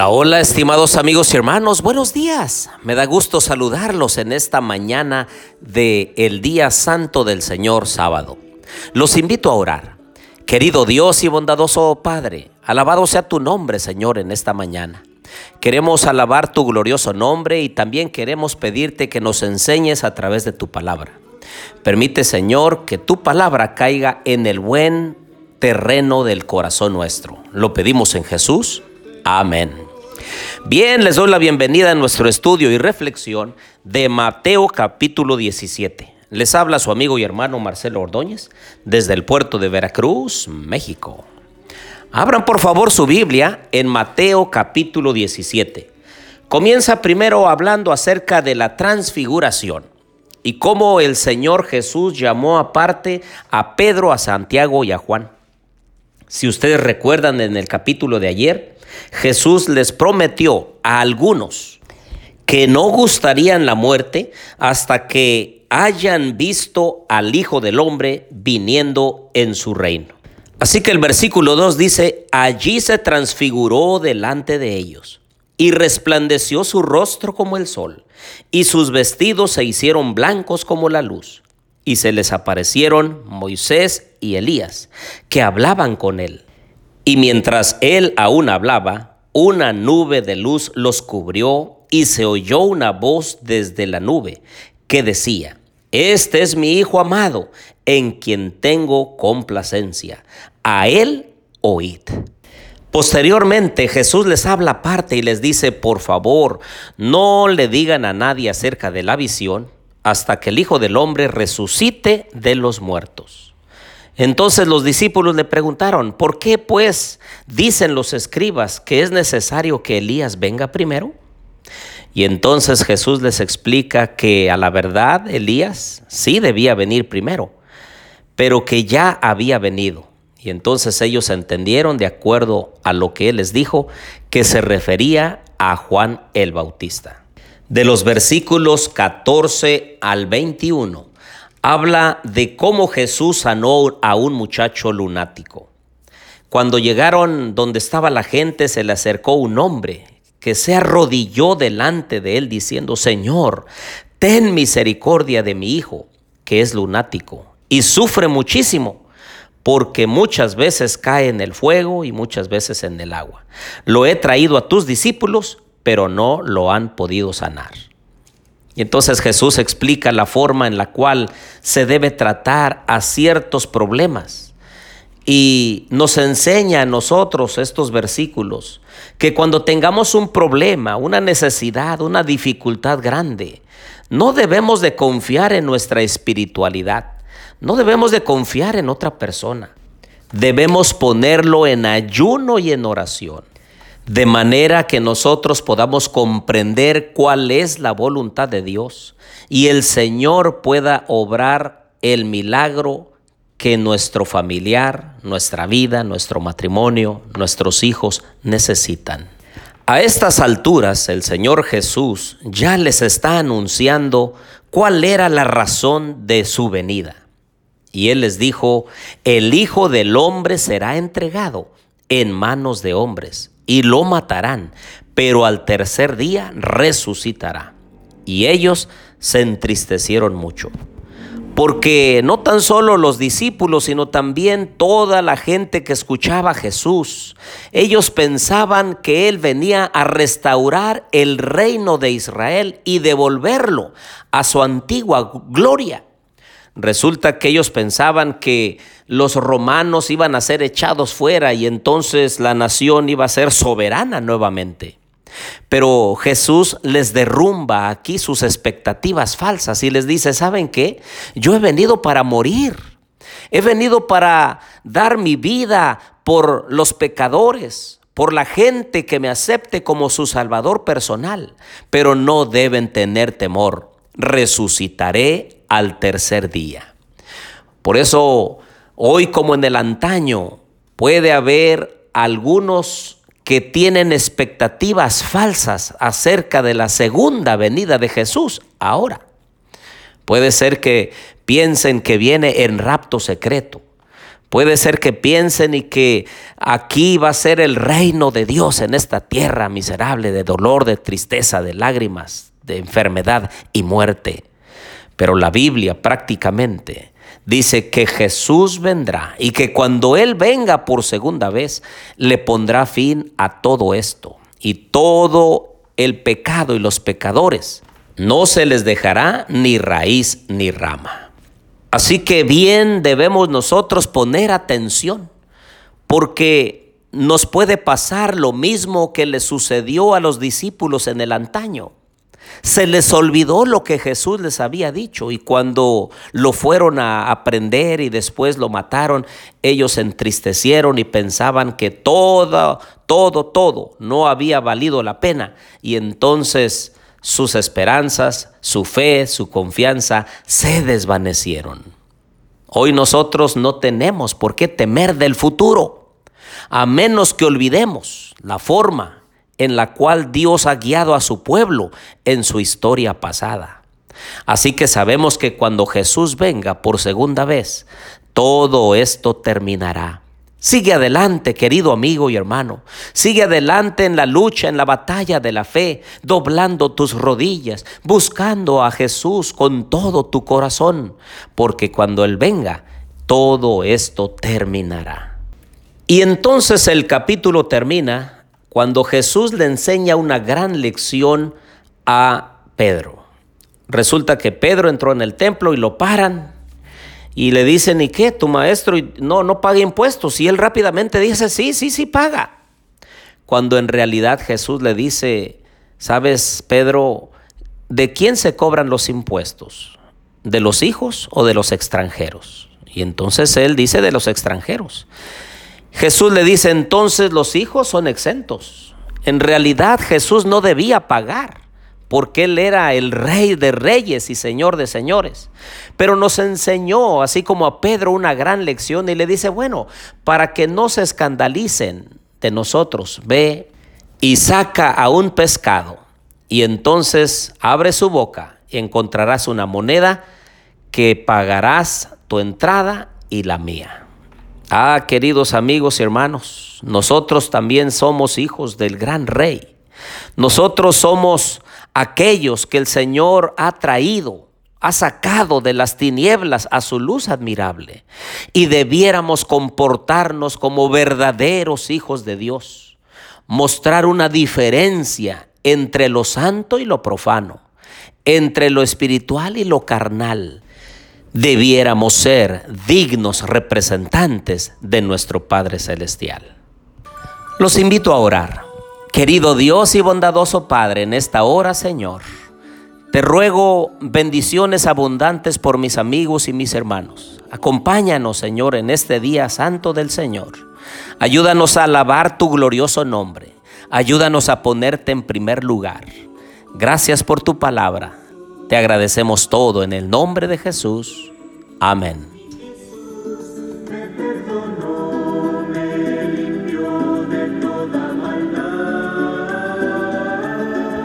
Hola, hola, estimados amigos y hermanos, buenos días. Me da gusto saludarlos en esta mañana de el día santo del Señor sábado. Los invito a orar. Querido Dios y bondadoso Padre, alabado sea tu nombre, Señor, en esta mañana. Queremos alabar tu glorioso nombre y también queremos pedirte que nos enseñes a través de tu palabra. Permite, Señor, que tu palabra caiga en el buen terreno del corazón nuestro. Lo pedimos en Jesús. Amén. Bien, les doy la bienvenida a nuestro estudio y reflexión de Mateo capítulo 17. Les habla su amigo y hermano Marcelo Ordóñez desde el puerto de Veracruz, México. Abran por favor su Biblia en Mateo capítulo 17. Comienza primero hablando acerca de la transfiguración y cómo el Señor Jesús llamó aparte a Pedro, a Santiago y a Juan. Si ustedes recuerdan en el capítulo de ayer, Jesús les prometió a algunos que no gustarían la muerte hasta que hayan visto al Hijo del Hombre viniendo en su reino. Así que el versículo 2 dice, allí se transfiguró delante de ellos y resplandeció su rostro como el sol, y sus vestidos se hicieron blancos como la luz y se les aparecieron Moisés y Elías, que hablaban con él. Y mientras él aún hablaba, una nube de luz los cubrió y se oyó una voz desde la nube que decía, Este es mi Hijo amado, en quien tengo complacencia. A él oíd. Posteriormente Jesús les habla aparte y les dice, por favor, no le digan a nadie acerca de la visión hasta que el Hijo del Hombre resucite de los muertos. Entonces los discípulos le preguntaron, ¿por qué pues dicen los escribas que es necesario que Elías venga primero? Y entonces Jesús les explica que a la verdad Elías sí debía venir primero, pero que ya había venido. Y entonces ellos entendieron, de acuerdo a lo que él les dijo, que se refería a Juan el Bautista de los versículos 14 al 21 habla de cómo Jesús sanó a un muchacho lunático. Cuando llegaron donde estaba la gente, se le acercó un hombre que se arrodilló delante de él diciendo, Señor, ten misericordia de mi hijo, que es lunático, y sufre muchísimo, porque muchas veces cae en el fuego y muchas veces en el agua. Lo he traído a tus discípulos pero no lo han podido sanar. Y entonces Jesús explica la forma en la cual se debe tratar a ciertos problemas. Y nos enseña a nosotros estos versículos que cuando tengamos un problema, una necesidad, una dificultad grande, no debemos de confiar en nuestra espiritualidad, no debemos de confiar en otra persona. Debemos ponerlo en ayuno y en oración de manera que nosotros podamos comprender cuál es la voluntad de Dios y el Señor pueda obrar el milagro que nuestro familiar, nuestra vida, nuestro matrimonio, nuestros hijos necesitan. A estas alturas el Señor Jesús ya les está anunciando cuál era la razón de su venida. Y Él les dijo, el Hijo del Hombre será entregado en manos de hombres y lo matarán, pero al tercer día resucitará. Y ellos se entristecieron mucho. Porque no tan solo los discípulos, sino también toda la gente que escuchaba a Jesús, ellos pensaban que Él venía a restaurar el reino de Israel y devolverlo a su antigua gloria. Resulta que ellos pensaban que los romanos iban a ser echados fuera y entonces la nación iba a ser soberana nuevamente. Pero Jesús les derrumba aquí sus expectativas falsas y les dice, ¿saben qué? Yo he venido para morir. He venido para dar mi vida por los pecadores, por la gente que me acepte como su Salvador personal. Pero no deben tener temor. Resucitaré al tercer día. Por eso, hoy como en el antaño, puede haber algunos que tienen expectativas falsas acerca de la segunda venida de Jesús ahora. Puede ser que piensen que viene en rapto secreto. Puede ser que piensen y que aquí va a ser el reino de Dios en esta tierra miserable de dolor, de tristeza, de lágrimas, de enfermedad y muerte. Pero la Biblia prácticamente dice que Jesús vendrá y que cuando Él venga por segunda vez, le pondrá fin a todo esto y todo el pecado y los pecadores. No se les dejará ni raíz ni rama. Así que bien debemos nosotros poner atención, porque nos puede pasar lo mismo que le sucedió a los discípulos en el antaño. Se les olvidó lo que Jesús les había dicho y cuando lo fueron a aprender y después lo mataron, ellos se entristecieron y pensaban que todo, todo, todo no había valido la pena y entonces sus esperanzas, su fe, su confianza se desvanecieron. Hoy nosotros no tenemos por qué temer del futuro, a menos que olvidemos la forma en la cual Dios ha guiado a su pueblo en su historia pasada. Así que sabemos que cuando Jesús venga por segunda vez, todo esto terminará. Sigue adelante, querido amigo y hermano. Sigue adelante en la lucha, en la batalla de la fe, doblando tus rodillas, buscando a Jesús con todo tu corazón, porque cuando Él venga, todo esto terminará. Y entonces el capítulo termina cuando Jesús le enseña una gran lección a Pedro. Resulta que Pedro entró en el templo y lo paran y le dicen, ¿y qué? Tu maestro no, no paga impuestos. Y él rápidamente dice, sí, sí, sí paga. Cuando en realidad Jesús le dice, ¿sabes, Pedro, de quién se cobran los impuestos? ¿De los hijos o de los extranjeros? Y entonces él dice de los extranjeros. Jesús le dice, entonces los hijos son exentos. En realidad Jesús no debía pagar porque Él era el rey de reyes y señor de señores. Pero nos enseñó, así como a Pedro, una gran lección y le dice, bueno, para que no se escandalicen de nosotros, ve y saca a un pescado y entonces abre su boca y encontrarás una moneda que pagarás tu entrada y la mía. Ah, queridos amigos y hermanos, nosotros también somos hijos del gran rey. Nosotros somos aquellos que el Señor ha traído, ha sacado de las tinieblas a su luz admirable. Y debiéramos comportarnos como verdaderos hijos de Dios, mostrar una diferencia entre lo santo y lo profano, entre lo espiritual y lo carnal. Debiéramos ser dignos representantes de nuestro Padre Celestial. Los invito a orar. Querido Dios y bondadoso Padre, en esta hora, Señor, te ruego bendiciones abundantes por mis amigos y mis hermanos. Acompáñanos, Señor, en este día santo del Señor. Ayúdanos a alabar tu glorioso nombre. Ayúdanos a ponerte en primer lugar. Gracias por tu palabra. Te agradecemos todo en el nombre de Jesús. Amén.